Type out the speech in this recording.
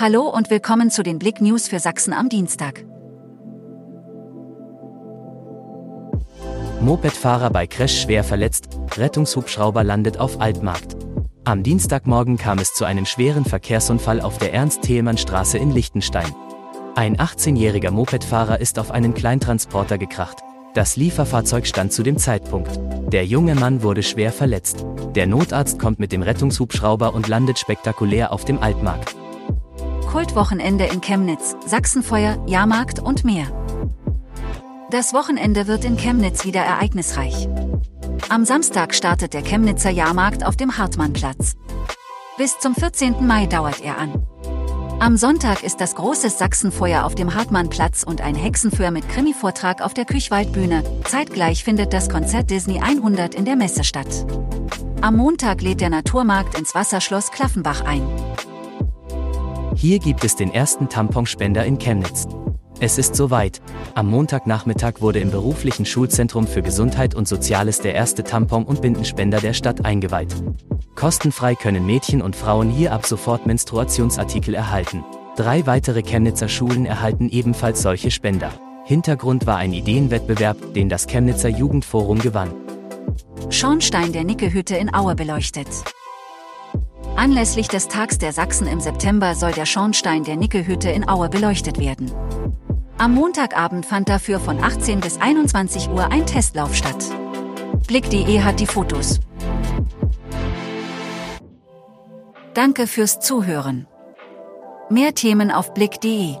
Hallo und willkommen zu den Blick News für Sachsen am Dienstag. Mopedfahrer bei Crash schwer verletzt, Rettungshubschrauber landet auf Altmarkt. Am Dienstagmorgen kam es zu einem schweren Verkehrsunfall auf der Ernst-Thälmann-Straße in Liechtenstein. Ein 18-jähriger Mopedfahrer ist auf einen Kleintransporter gekracht. Das Lieferfahrzeug stand zu dem Zeitpunkt. Der junge Mann wurde schwer verletzt. Der Notarzt kommt mit dem Rettungshubschrauber und landet spektakulär auf dem Altmarkt. Kultwochenende in Chemnitz, Sachsenfeuer, Jahrmarkt und mehr. Das Wochenende wird in Chemnitz wieder ereignisreich. Am Samstag startet der Chemnitzer Jahrmarkt auf dem Hartmannplatz. Bis zum 14. Mai dauert er an. Am Sonntag ist das große Sachsenfeuer auf dem Hartmannplatz und ein Hexenfeuer mit Krimi-Vortrag auf der Küchwaldbühne. Zeitgleich findet das Konzert Disney 100 in der Messe statt. Am Montag lädt der Naturmarkt ins Wasserschloss Klaffenbach ein. Hier gibt es den ersten Tamponspender in Chemnitz. Es ist soweit. Am Montagnachmittag wurde im beruflichen Schulzentrum für Gesundheit und Soziales der erste Tampon- und Bindenspender der Stadt eingeweiht. Kostenfrei können Mädchen und Frauen hier ab sofort Menstruationsartikel erhalten. Drei weitere Chemnitzer Schulen erhalten ebenfalls solche Spender. Hintergrund war ein Ideenwettbewerb, den das Chemnitzer Jugendforum gewann. Schornstein der Nickehütte in Aue beleuchtet. Anlässlich des Tags der Sachsen im September soll der Schornstein der Nickelhütte in Aue beleuchtet werden. Am Montagabend fand dafür von 18 bis 21 Uhr ein Testlauf statt. Blick.de hat die Fotos. Danke fürs Zuhören. Mehr Themen auf Blick.de